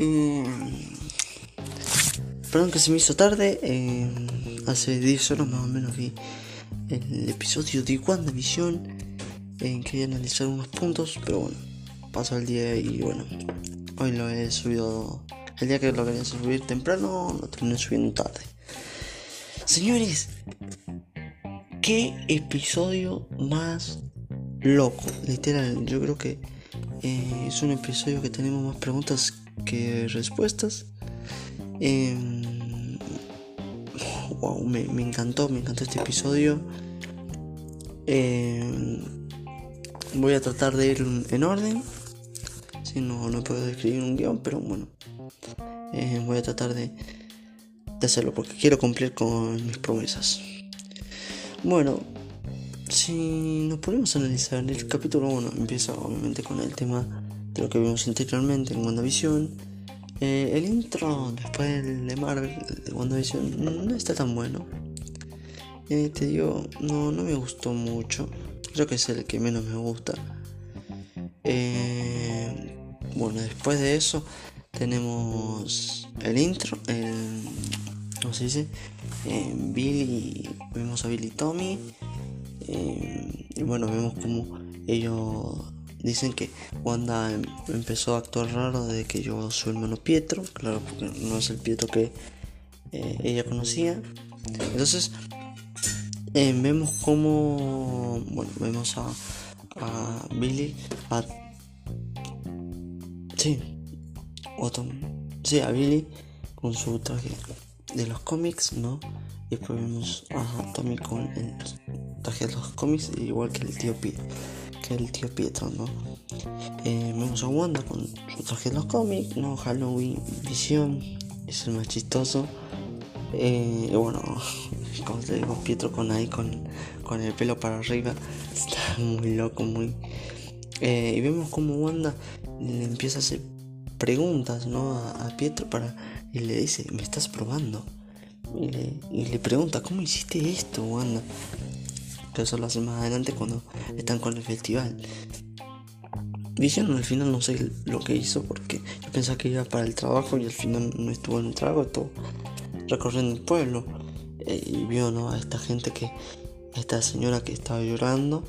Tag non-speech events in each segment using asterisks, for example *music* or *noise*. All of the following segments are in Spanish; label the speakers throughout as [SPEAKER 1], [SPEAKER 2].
[SPEAKER 1] Eh, perdón que se me hizo tarde. Eh, hace 10 horas más o menos vi el episodio de WandaVision. Que quería analizar unos puntos, pero bueno, pasó el día y bueno, hoy lo he subido. El día que lo quería subir temprano, lo terminé subiendo tarde. Señores, qué episodio más loco, literal. Yo creo que eh, es un episodio que tenemos más preguntas que respuestas. Em, wow, me, encantó, me encantó este episodio. Em, voy a tratar de ir en orden. Si no, no puedo escribir un guion, pero bueno. Eh, voy a tratar de, de hacerlo porque quiero cumplir con mis promesas. Bueno, si nos ponemos a analizar el capítulo 1, empieza obviamente con el tema lo que vimos anteriormente en WandaVision. Eh, el intro después de Marvel de WandaVision no está tan bueno. Eh, te digo, no, no me gustó mucho. Creo que es el que menos me gusta. Eh, bueno, después de eso tenemos el intro, el, ¿cómo se dice? Billy, vemos a Billy Tommy eh, y bueno, vemos como ellos dicen que Wanda em, empezó a actuar raro desde que yo su hermano Pietro, claro, porque no es el Pietro que eh, ella conocía. Entonces, em, vemos como, bueno, vemos a, a Billy, a, sí, sí, a Billy con su traje de los cómics, ¿no? Y después vemos a Tommy con el traje de los cómics, igual que el tío Pietro, el tío Pietro, ¿no? Eh, a Wanda con su traje de los cómics, ¿no? Halloween, Visión, es el más chistoso. Eh, bueno, *laughs* como te digo, Pietro con ahí con, con el pelo para arriba, *laughs* está muy loco, muy. Eh, y vemos como Wanda le empieza a hacer preguntas, ¿no? A, Pietro para y le dice, me estás probando. Y le pregunta, ¿cómo hiciste esto, Wanda? Que eso lo hace más adelante cuando están con el festival. Dijeron al final no sé lo que hizo porque yo pensaba que iba para el trabajo y al final no estuvo en el trabajo, estuvo recorriendo el pueblo. Eh, y vio ¿no? a esta gente que, a esta señora que estaba llorando.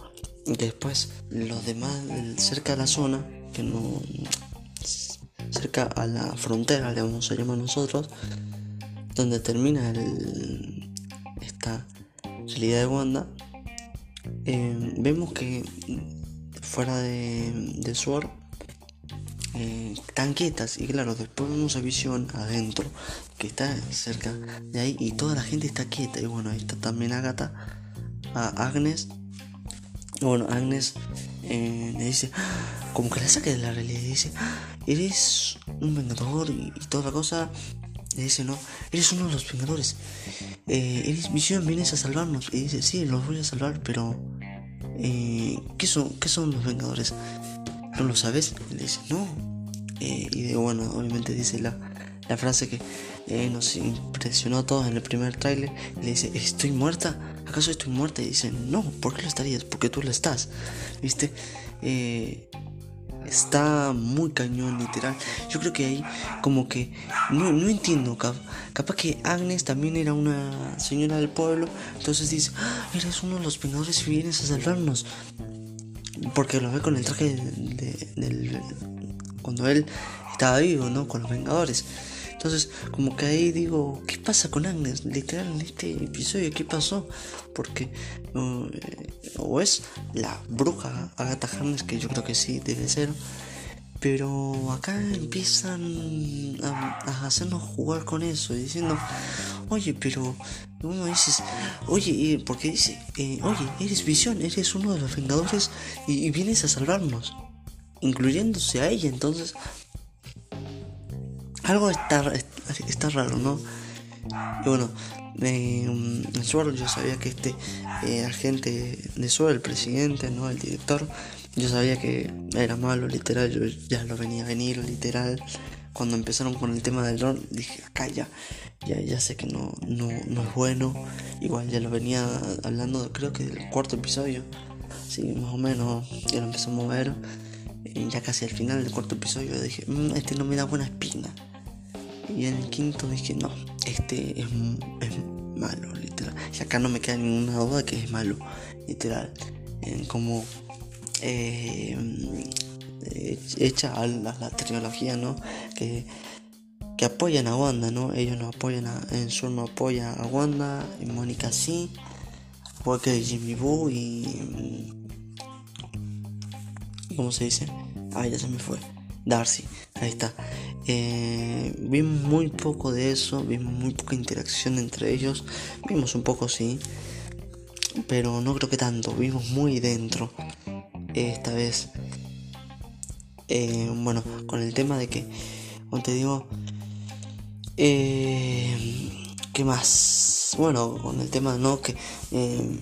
[SPEAKER 1] Y después los demás cerca de la zona, que no cerca a la frontera, le vamos a llamar nosotros, donde termina el, esta realidad de Wanda, eh, vemos que fuera de, de Sword eh, están quietas y claro, después vemos a Visión adentro, que está cerca de ahí y toda la gente está quieta y bueno, ahí está también Agatha, a Agnes, bueno, Agnes eh, le dice, como que la saca de la realidad, y dice, ¡Ah! eres un vengador y, toda la cosa. Le dice, no, eres uno de los vengadores. Eh, eres visión, vienes a salvarnos. Y dice, sí, los voy a salvar, pero... Eh, ¿qué, son, ¿Qué son los vengadores? ¿No lo sabes? Le dice, no. Eh, y bueno, obviamente dice la, la frase que nos impresionó a todos en el primer tráiler. Le dice, ¿estoy muerta? ¿Acaso estoy muerta? Y dice, no, ¿por qué lo estarías? Porque tú lo estás. ¿Viste? Eh, está muy cañón, literal. Yo creo que ahí, como que, no, no entiendo, capaz que Agnes también era una señora del pueblo, entonces dice, ah, eres uno de los vengadores y vienes a salvarnos. Porque lo ve con el traje de, del. cuando él estaba vivo, ¿no? Con los vengadores. Entonces, como que ahí digo, ¿qué pasa con Agnes? Literal, en este episodio, ¿qué pasó? Porque eh, o es la bruja Agatha Harkness, que yo creo que sí debe ser. Pero acá empiezan a, hacernos jugar con eso, diciendo, oye, pero uno dices, oye, porque dice, eh, oye, eres visión, eres uno de los vengadores y vienes a salvarnos, incluyéndose a ella, entonces algo está, está raro, ¿no? Y bueno, en Sword yo sabía que este eh, agente de Sword, el presidente, ¿no? El director, yo sabía que era malo, literal, yo ya lo venía a venir, literal. Cuando empezaron con el tema del dron, dije, acá ya, ya, sé que no, no, no es bueno. Igual ya lo venía hablando, creo que del cuarto episodio. Sí, más o menos, ya lo empezamos a ver. eh, ya casi al final del cuarto episodio dije, mm, este no me da buena espina. Y en el quinto dije, no, este es, malo, literal. Y acá no me queda ninguna duda que es malo, literal. como eh, hecha a la, tecnología, ¿no? Que, que apoyan a Wanda, ¿no? Ellos no apoyan a, en sur no apoya a Wanda, y Mónica sí, igual que Jimmy Boo y ¿cómo se dice? Ah, ya se me fue. Darcy, ahí está. Eh, vimos muy poco de eso, vimos muy poca interacción entre ellos. Vimos un poco, sí, pero no creo que tanto. Vimos muy dentro esta vez. Eh, bueno, con el tema de que, como te digo, eh, ¿qué más? Bueno, con el tema, ¿no? Que eh,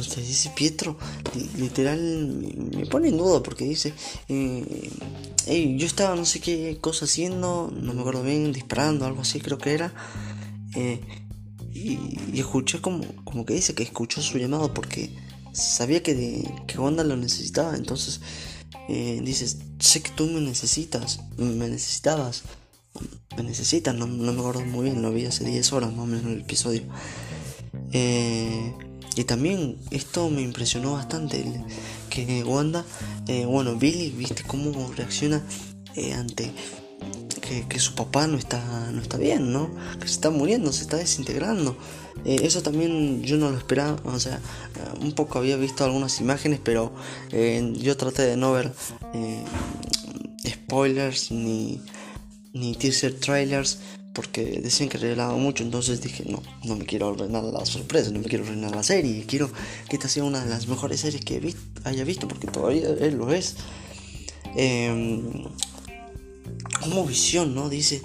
[SPEAKER 1] dice Pietro, literal me pone en duda porque dice, eh, yo estaba no sé qué cosa haciendo, no me acuerdo bien, disparando, algo así creo que era, eh, y, escuché como, como que dice que escuchó su llamado porque sabía que, que Wanda lo necesitaba, entonces eh, dices, sé que tú me necesitas, me necesitabas, me necesitas, no, me acuerdo muy bien, lo vi hace 10 horas más o menos en el episodio. Eh, y también esto me impresionó bastante, que Wanda, eh, bueno, Billy, viste cómo reacciona eh, ante que, su papá no está, no está bien, ¿no? Que se está muriendo, se está desintegrando. Eh, eso también yo no lo esperaba, o sea, un poco había visto algunas imágenes, pero yo traté de no ver spoilers ni, ni teaser trailers porque decían que revelaba mucho, entonces dije, no, no me quiero ordenar la sorpresa, no me quiero ordenar la serie, quiero que esta sea una de las mejores series que haya visto, porque todavía él lo es. Em, como visión, ¿no? Dice,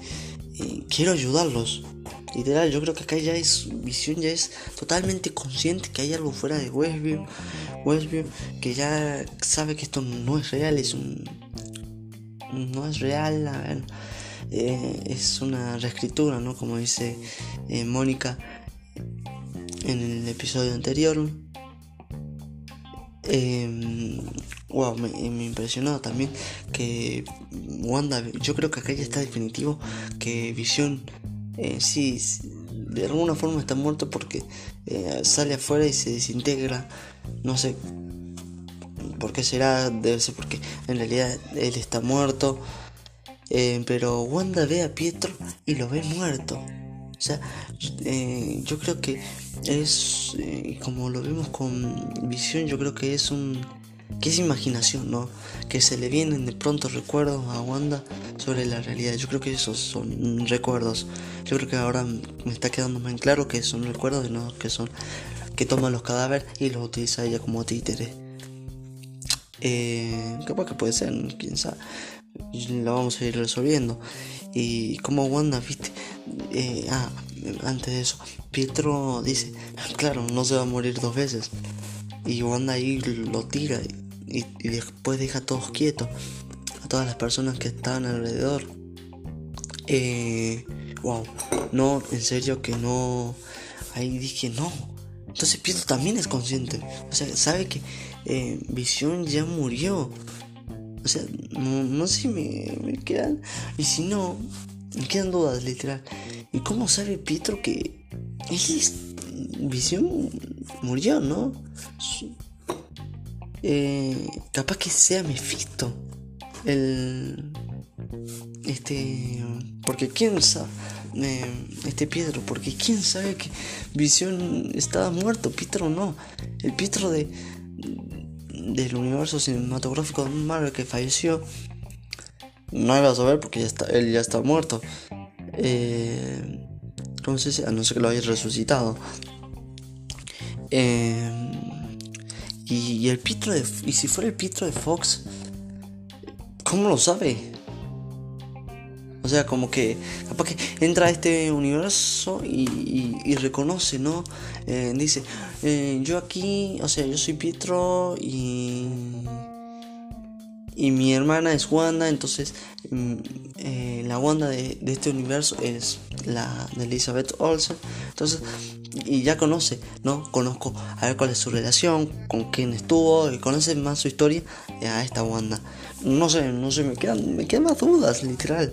[SPEAKER 1] quiero ayudarlos. Literal, yo creo que acá ya es, visión ya es totalmente consciente que hay algo fuera de Westview, Westview, que ya sabe que esto no es real, es un... No es real, a ver eh, es una reescritura, ¿no? Como dice eh, Mónica en el episodio anterior. wow, em, me, me, impresionó también que Wanda, yo creo que acá está definitivo que Visión eh, sí, de alguna forma está muerto porque eh, sale afuera y se desintegra. No sé por qué será, debe ser porque en realidad él está muerto eh, pero Wanda ve a Pietro y lo ve muerto. O sea, eh, yo creo que es, eh, como lo vemos con visión, yo creo que es un, que es imaginación, ¿no? Que se le vienen de pronto recuerdos a Wanda sobre la realidad. Yo creo que esos son recuerdos. Yo creo que ahora me está quedando más claro que son recuerdos y no que son que toma los cadáveres y los utiliza ella como títere. Eh, capaz que puede ser, quién sabe lo vamos a ir resolviendo. Y como Wanda, viste, eh, ah, antes de eso, Pietro dice, claro, no se va a morir dos veces. Y Wanda ahí lo tira y, después deja a todos quietos, a todas las personas que estaban alrededor. Eh, wow, no, en serio que no. Ahí dije, no. Entonces Pietro también es consciente. O sea, sabe que eh, Visión ya murió. O sea, no, sé si me, quedan. Y si no, me quedan dudas, literal. ¿Y cómo sabe Pietro que Visión murió, no? Eh, capaz que sea Mephisto. El. Este. Porque quién sabe. Eh, este Pietro, porque quién sabe que Visión estaba muerto, Pietro no. El Pietro de, del universo cinematográfico de Marvel que falleció. No iba a saber porque ya está, él ya está muerto. Eh, ¿Cómo se dice? A no ser que lo haya resucitado. Eh, y, el Pietro de. Y si fuera el Pietro de Fox, ¿cómo lo sabe? O sea, como que capaz que entra a este universo y, reconoce, ¿no? Eh, dice, eh, yo aquí, o sea, yo soy Pietro y... y mi hermana es Wanda, entonces mm, eh, la Wanda de, este universo es la de Elizabeth Olsen. Entonces, y ya conoce, ¿no? Conozco a ver cuál es su relación, con quién estuvo, y conoce más su historia a esta Wanda. No sé, no sé, me quedan, me quedan más dudas, literal.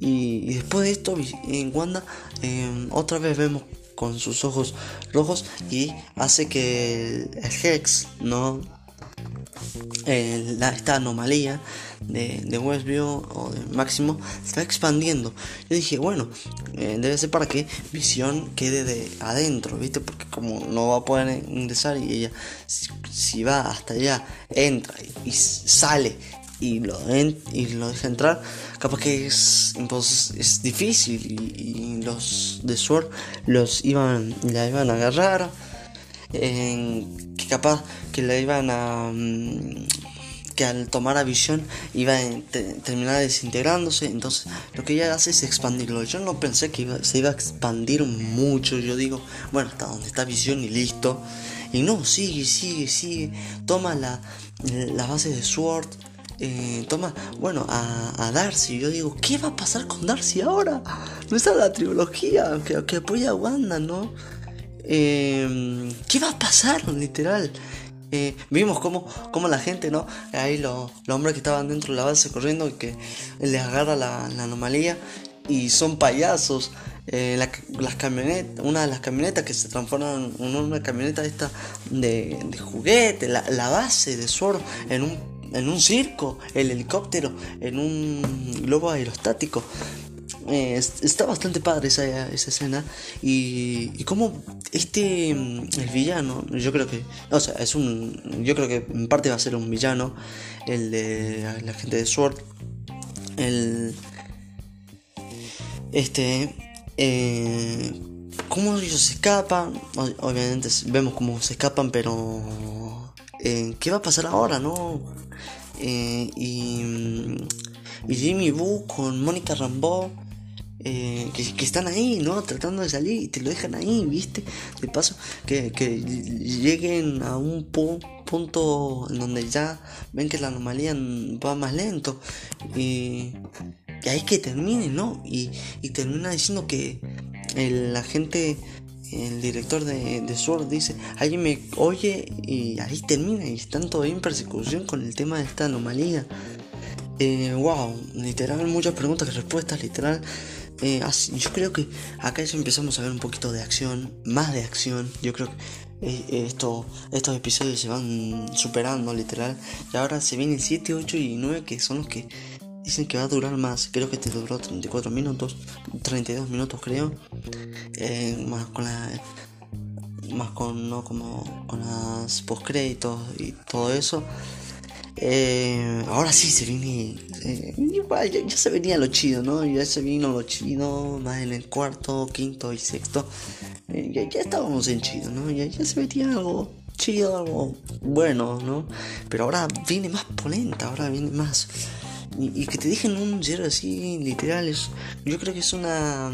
[SPEAKER 1] Y, después de esto, en Wanda, em, otra vez vemos con sus ojos rojos y hace que el Hex, ¿no? esta anomalía de, de, Westview o de Máximo se está expandiendo. Yo dije, bueno, eh, debe ser para que Visión quede de adentro, ¿viste? Porque como no va a poder ingresar y ella, si, va hasta allá, entra y, sale y lo, y lo deja entrar, capaz que es, es difícil y, los de Sword los iban, la iban a agarrar que capaz que la iban a... Mm, que al tomar a visión iba a terminar desintegrándose. Entonces lo que ella hace es expandirlo. Yo no pensé que se iba a expandir mucho. Yo digo, bueno, hasta donde está visión y listo. Y no, sigue, sigue, sigue. Toma la, la base de Sword. Eh, toma, bueno, a, Darcy. Yo digo, ¿qué va a pasar con Darcy ahora? No está la trilogía que, que apoya a Wanda, ¿no? Eh, ¿Qué va a pasar? Literal. Eh, vimos cómo, la gente, ¿no? Ahí los, hombres que estaban dentro de la base corriendo y que les agarra la, anomalía y son payasos. Eh, las camionetas, una de las camionetas que se transforman en una camioneta esta de, juguete, la, base de Sword en un, en un circo, el helicóptero en un globo aerostático. Eh, está bastante padre esa, escena. Y, y como este, mm, el villano, yo creo que, o sea, es un, yo creo que en parte va a ser un villano, el de la gente de Sword, el, este, eh, cómo ellos se escapan, obviamente vemos cómo se escapan, pero eh, ¿qué va a pasar ahora, no? Eh, y, mm, Jimmy Boo con Mónica Rambeau eh, que, están ahí, ¿no? Tratando de salir y te lo dejan ahí, ¿viste? De paso, que, lleguen a un punto en donde ya ven que la anomalía va más lento y, y ahí que termine, ¿no? Y, termina diciendo que el agente, el director de, Sword dice, alguien me oye y ahí termina y están todavía en persecución con el tema de esta anomalía. Eh, wow, literal, muchas preguntas y respuestas, literal. Eh, yo creo que acá ya empezamos a ver un poquito de acción, más de acción. Yo creo que eh, esto, estos episodios se van superando literal. Y ahora se vienen 7, 8 y 9 que son los que dicen que va a durar más. Creo que este duró 34 minutos, 32 minutos creo. Eh, más con la... Más con, no, como con las postcréditos y todo eso. Eh, ahora sí se viene. Eh, igual, ya, se venía lo chido, ¿no? Ya se vino lo chido, más en el cuarto, quinto y sexto. Eh, ya, estábamos en chido, ¿no? Ya, ya se metía algo chido, algo bueno, ¿no? Pero ahora viene más polenta, ahora viene más. Y, que te dejen un cierre así, literal, yo creo que es una.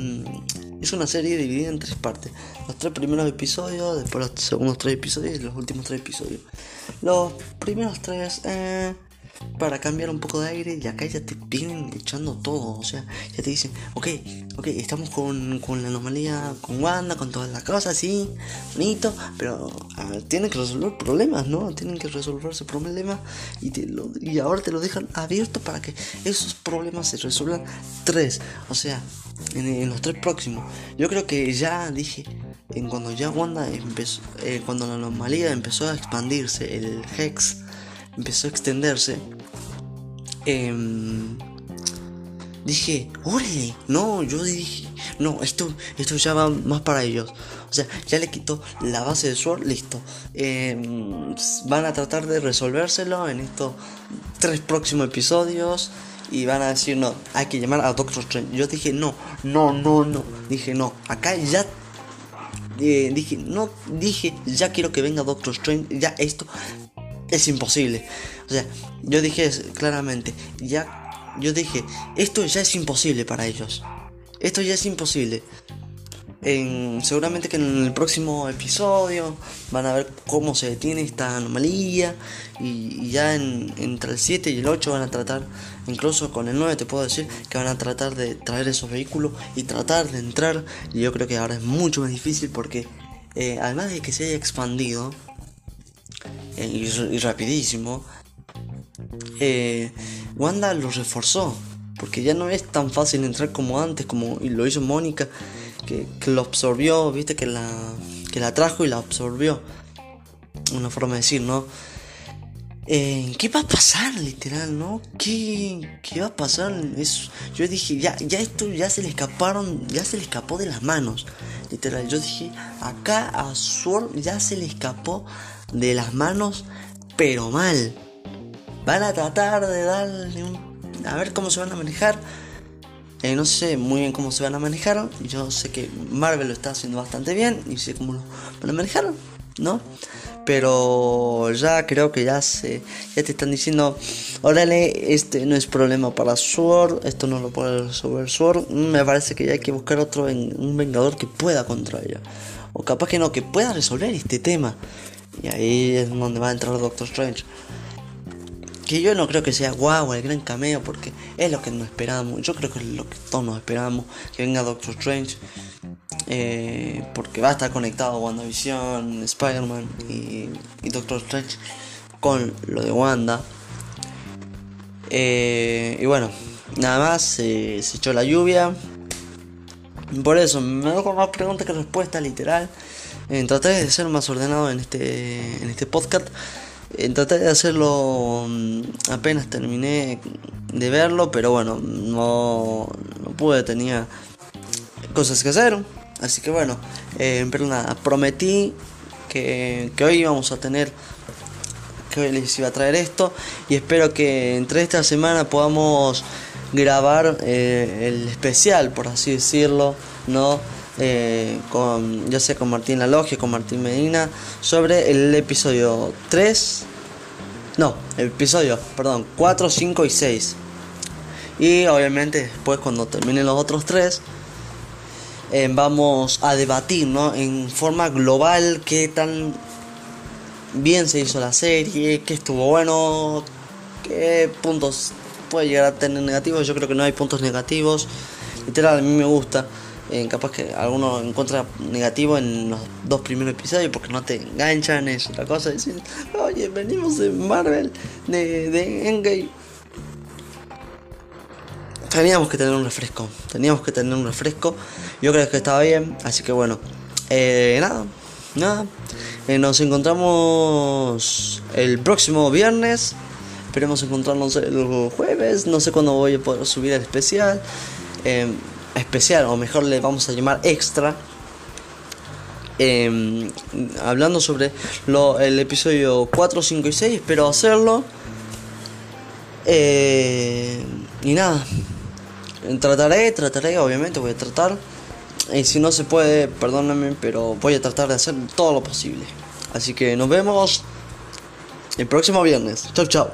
[SPEAKER 1] Es una serie dividida en tres partes. Los tres primeros episodios, después los segundos tres episodios y los últimos tres episodios. Los primeros tres, eh, para cambiar un poco de aire, y acá ya te vienen echando todo. O sea, ya te dicen, ok, ok, estamos con, con la anomalía, con Wanda, con todas las cosas, sí, bonito, pero tienen que resolver problemas, ¿no? Tienen que resolverse problemas y, te lo, y ahora te lo dejan abierto para que esos problemas se resuelvan tres. O sea, en, los tres próximos. Yo creo que ya dije, en cuando ya Wanda empezó, eh, cuando la anomalía empezó a expandirse, el Hex empezó a extenderse, em, dije, ¡Órale! No, yo dije, no, esto, esto ya va más para ellos. O sea, ya le quitó la base de Sword, listo. Em, van a tratar de resolvérselo en estos tres próximos episodios y van a decir, no, hay que llamar a Doctor Strange. Yo dije, no, no, no, no. Dije, no, acá ya... Eh, dije, no, dije, ya quiero que venga Doctor Strange. Ya esto es imposible. O sea, yo dije claramente, ya, yo dije, esto ya es imposible para ellos. Esto ya es imposible. seguramente que en el próximo episodio van a ver cómo se detiene esta anomalía y, ya entre el 7 y el 8 van a tratar, incluso con el 9 te puedo decir que van a tratar de traer esos vehículos y tratar de entrar y yo creo que ahora es mucho más difícil porque eh, además de que se haya expandido y, rapidísimo, eh, Wanda lo reforzó porque ya no es tan fácil entrar como antes, como lo hizo Mónica que, lo absorbió, viste, que la, que la trajo y la absorbió. Una forma de decir, ¿no? Eh, ¿Qué va a pasar, literal, no? ¿Qué, qué va a pasar? Eso, yo dije, ya, ya esto ya se le escaparon, ya se le escapó de las manos, literal. Yo dije, acá a Sword ya se le escapó de las manos, pero mal. Van a tratar de darle un... A ver cómo se van a manejar. Eh, no sé muy bien cómo se van a manejar. Yo sé que Marvel lo está haciendo bastante bien y sé cómo lo van a manejar, ¿no? Pero ya creo que ya se ya te están diciendo, órale, este no es problema para Sword, esto no lo puede resolver Sword. Me parece que ya hay que buscar otro un vengador que pueda contra ella. O capaz que no, que pueda resolver este tema. Y ahí es donde va a entrar Doctor Strange. Que yo no creo que sea guau el gran cameo porque es lo que nos esperábamos. Yo creo que es lo que todos nos esperábamos. Que venga Doctor Strange. Eh, porque va a estar conectado WandaVision, Spider-Man y, Doctor Strange con lo de Wanda. Eh, y bueno, nada más, se echó la lluvia. Por eso, me dejo más preguntas que respuestas, literal. Eh, traté de ser más ordenado en este, en este podcast. Eh, traté de hacerlo mm, apenas terminé de verlo, pero bueno, no, no pude, tenía cosas que hacer. Así que bueno, eh, pero nada, prometí que, que, hoy íbamos a tener, que hoy les iba a traer esto y espero que entre esta semana podamos grabar eh, el especial, por así decirlo, ¿no? Eh, con, ya sea con Martín con Martín Medina, sobre el episodio 3, no, el episodio, perdón, 4, 5 y 6. Y obviamente después cuando terminen los otros tres, eh, vamos a debatir, ¿no? En forma global qué tan bien se hizo la serie, qué estuvo bueno, qué puntos puede llegar a tener negativos. Yo creo que no hay puntos negativos. Literal, a mí me gusta capaz que alguno encuentra negativo en los dos primeros episodios porque no te enganchan, es otra cosa. Decir, oye, venimos de Marvel, de, de Endgame. Teníamos que tener un refresco, teníamos que tener un refresco. Yo creo que estaba bien, así que bueno, eh, nada, nada. Eh, nos encontramos el próximo viernes. Esperemos encontrarnos el jueves. No sé cuándo voy a poder subir el especial. Eh, especial, o mejor le vamos a llamar extra, em, hablando sobre lo, el episodio 4, 5 y 6. Espero hacerlo. Eh, y nada, trataré, trataré, obviamente voy a tratar. Y si no se puede, perdóname, pero voy a tratar de hacer todo lo posible. Así que nos vemos el próximo viernes. Chau, chau.